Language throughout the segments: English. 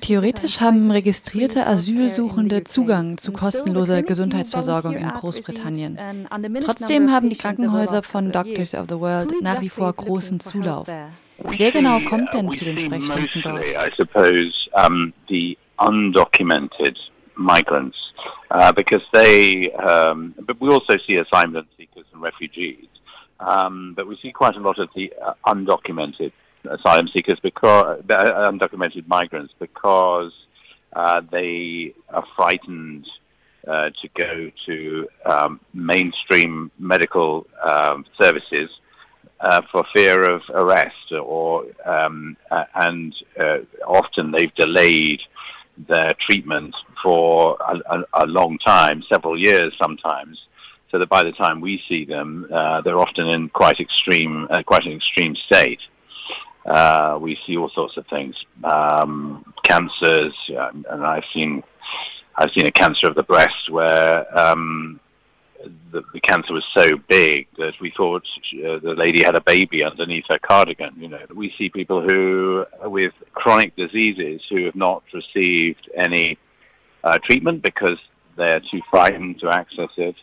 Theoretisch haben registrierte Asylsuchende Zugang zu kostenloser Gesundheitsversorgung in Großbritannien. Trotzdem haben die Krankenhäuser von Doctors of the World nach wie vor großen Zulauf. Wer genau kommt denn zu den Sprechstunden dort? I suppose um, the undocumented migrants, uh, because they, um, but we also see asylum seekers and refugees, um, but we see quite a lot of the uh, undocumented asylum seekers because uh, undocumented migrants because uh, they are frightened uh, to go to um, mainstream medical um, services uh, for fear of arrest, or um, and uh, often they've delayed their treatment for a, a, a, long time, several years sometimes. So that by the time we see them, uh, they're often in quite extreme, quite an extreme state. Uh, we see all sorts of things, um, cancers, and, I've seen I've seen a cancer of the breast where um, the, the, cancer was so big that we thought uh, the lady had a baby underneath her cardigan. You know, we see people who with chronic diseases who have not received any uh, treatment because they're too frightened to access it.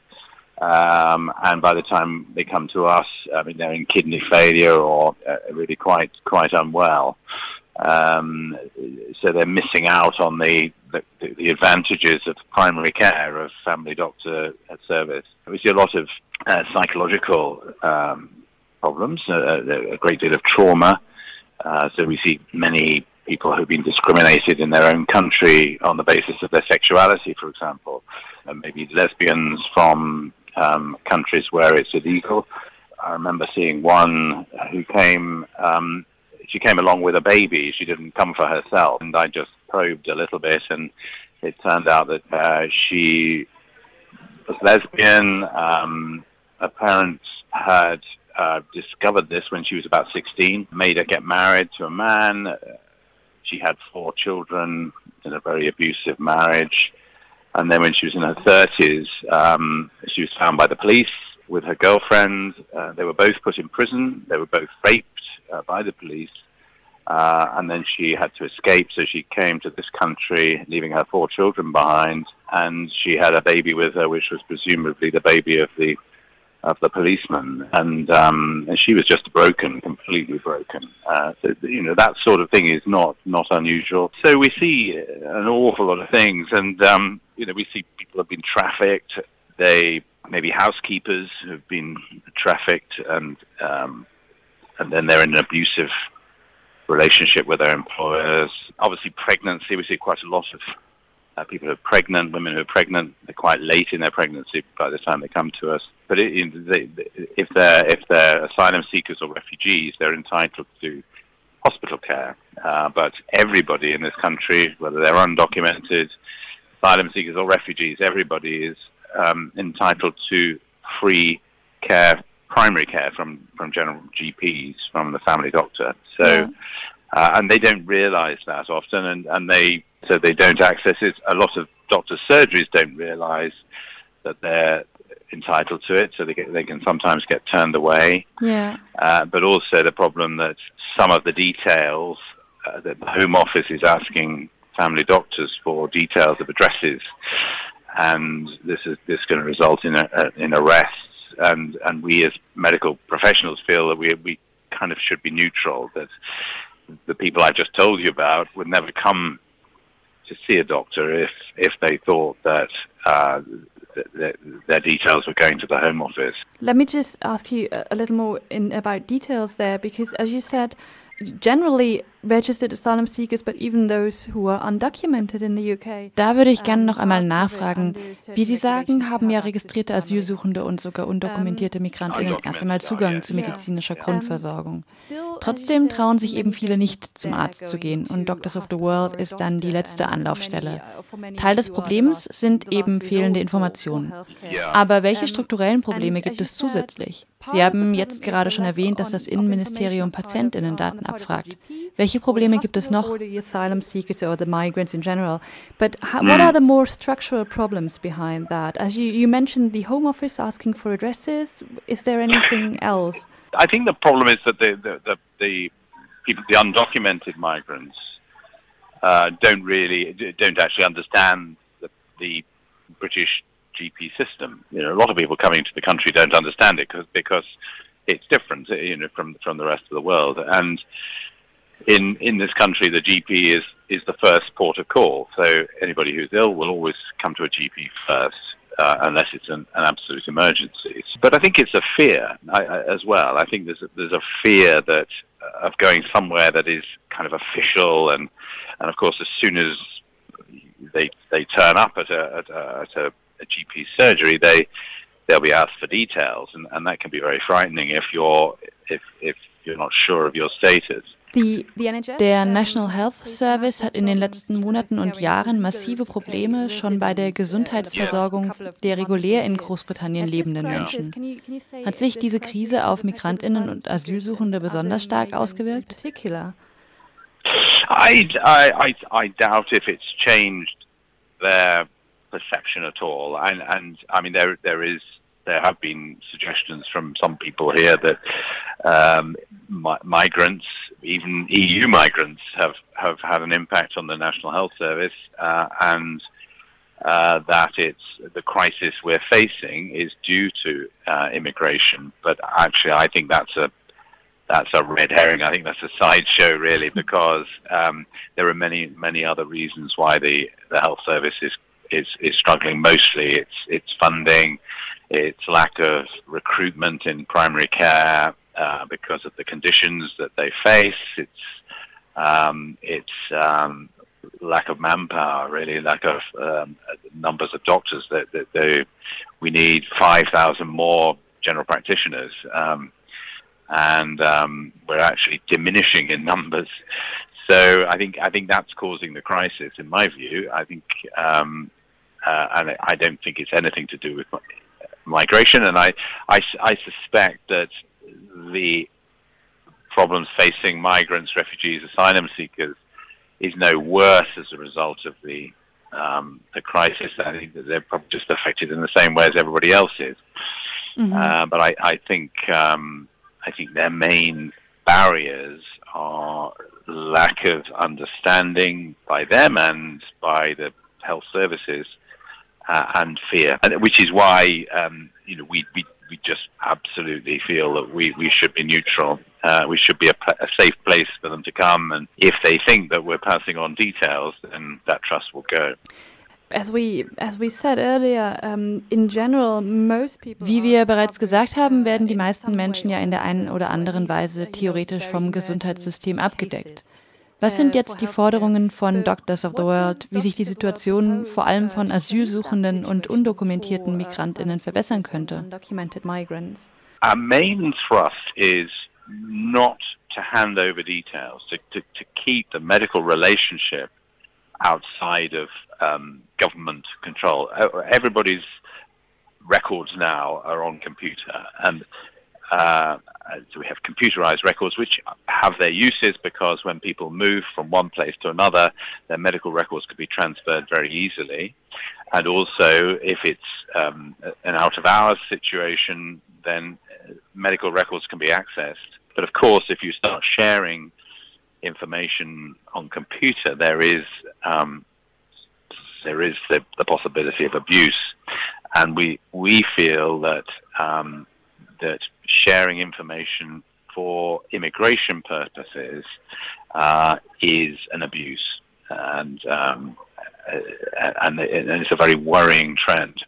Um, and by the time they come to us, I mean they're in kidney failure or uh, really quite quite unwell. Um, so they're missing out on the, the, the advantages of primary care of family doctor service. We see a lot of uh, psychological um, problems, uh, a great deal of trauma. Uh, so we see many people who've been discriminated in their own country on the basis of their sexuality, for example. and maybe lesbians from um, countries where it's illegal. I remember seeing one who came. Um, she came along with a baby. She didn't come for herself, and I just probed a little bit, and it turned out that uh, she was lesbian. Um, her parents had uh, discovered this when she was about 16, made her get married to a man. She had four children in a very abusive marriage. And then when she was in her 30s, um, she was found by the police with her girlfriend. Uh, they were both put in prison. They were both raped uh, by the police. Uh, and then she had to escape, so she came to this country, leaving her four children behind. And she had a baby with her, which was presumably the baby of the of the policeman, and um, and she was just broken, completely broken. Uh, so you know that sort of thing is not not unusual. So we see an awful lot of things, and um, you know we see people have been trafficked. They maybe housekeepers have been trafficked, and um, and then they're in an abusive relationship with their employers. Obviously, pregnancy. We see quite a lot of uh, people who are pregnant, women who are pregnant, they're quite late in their pregnancy by the time they come to us. But it, they, if they're if they're asylum seekers or refugees, they're entitled to hospital care. Uh, but everybody in this country, whether they're undocumented, asylum seekers or refugees, everybody is um, entitled to free care, primary care from from general GPs, from the family doctor. So. Yeah. Uh, and they don't realize that often, and, and they so they don't access it. A lot of doctors' surgeries don't realise that they're entitled to it, so they get, they can sometimes get turned away. Yeah. Uh, but also the problem that some of the details uh, that the Home Office is asking family doctors for details of addresses, and this is this going to result in a, a, in arrests. And and we as medical professionals feel that we we kind of should be neutral. That the people I've just told you about would never come to see a doctor if if they thought that uh, th- their details were going to the Home Office. Let me just ask you a little more in, about details there, because as you said, generally registered asylum seekers, but even those who are undocumented in the UK. Da würde ich gerne noch einmal nachfragen. Wie Sie sagen, haben ja registrierte Asylsuchende und sogar undokumentierte Migrantinnen erst einmal Zugang zu medizinischer Grundversorgung. Trotzdem trauen sich eben viele nicht zum Arzt zu gehen und Doctors of the World ist dann die letzte Anlaufstelle. Teil des Problems sind eben fehlende Informationen. Aber welche strukturellen Probleme gibt es zusätzlich? Sie haben jetzt gerade schon erwähnt, dass das Innenministerium Patientinnendaten abfragt. Welche Probleme gibt es noch? asylum seekers or the migrants in general. But what are the more structural problems behind that? As you, you mentioned, the Home Office asking for addresses. Is there anything else? I think the problem is that the the, the, the people, the undocumented migrants, uh, don't really don't actually understand the, the British GP system. You know, a lot of people coming to the country don't understand it because because it's different, you know, from from the rest of the world. And in in this country, the GP is is the first port of call. So anybody who's ill will always come to a GP first. Uh, unless it's an, an, absolute emergency. But I think it's a fear I, I, as well. I think there's a, there's a fear that uh, of going somewhere that is kind of official, and and of course, as soon as they they turn up at a at a, at a, a GP surgery, they they'll be asked for details, and, and that can be very frightening if you're if if you're not sure of your status. Der National Health Service hat in den letzten Monaten und Jahren massive Probleme schon bei der Gesundheitsversorgung der regulär in Großbritannien lebenden Menschen. Hat sich diese Krise auf Migrantinnen und Asylsuchende besonders stark ausgewirkt? I, I, I doubt if it's changed their perception at all. And, and I mean, there, there is there have been suggestions from some people here that um, mi- migrants, even EU migrants, have, have had an impact on the National Health Service, uh, and uh, that it's the crisis we're facing is due to uh, immigration. But actually, I think that's a that's a red herring. I think that's a sideshow, really, because um, there are many many other reasons why the, the health service is, is is struggling. Mostly, it's it's funding, it's lack of recruitment in primary care uh, because of the conditions that they face. It's um, it's um, lack of manpower, really, lack of um, numbers of doctors. That, that we need five thousand more general practitioners, um, and um, we're actually diminishing in numbers. So I think I think that's causing the crisis, in my view. I think, um, uh, and I don't think it's anything to do with migration, and I, I, I suspect that the problems facing migrants, refugees, asylum seekers is no worse as a result of the um, the crisis. I think that they're probably just affected in the same way as everybody else is. Mm-hmm. Uh, but I, I think um, I think their main barriers are lack of understanding by them and by the health services uh, and fear, and which is why um, you know we, we we just absolutely feel that we, we should be neutral. Uh, we should be a, a, safe place for them to come, and if they think that we're passing on details, then that trust will go. As we, as we said earlier, um, in general, most people Wie wir bereits gesagt haben, werden die meisten Menschen ja in der einen oder anderen Weise theoretisch vom Gesundheitssystem abgedeckt. Was sind jetzt die Forderungen von Doctors of the World, wie sich die Situation vor allem von Asylsuchenden und undokumentierten Migrantinnen verbessern könnte? Our main thrust is not to hand over details, to, to, to keep the medical relationship outside of um, government control. Everybody's records now are on computer, and uh, so we have computerized records which have their uses because when people move from one place to another, their medical records could be transferred very easily. And also, if it's um, an out of hours situation, then uh, medical records can be accessed. But of course, if you start sharing information on computer, there is um, there is the, the, possibility of abuse, and we we feel that um, that sharing information for immigration purposes uh, is an abuse, and um, uh, and, it's a very worrying trend.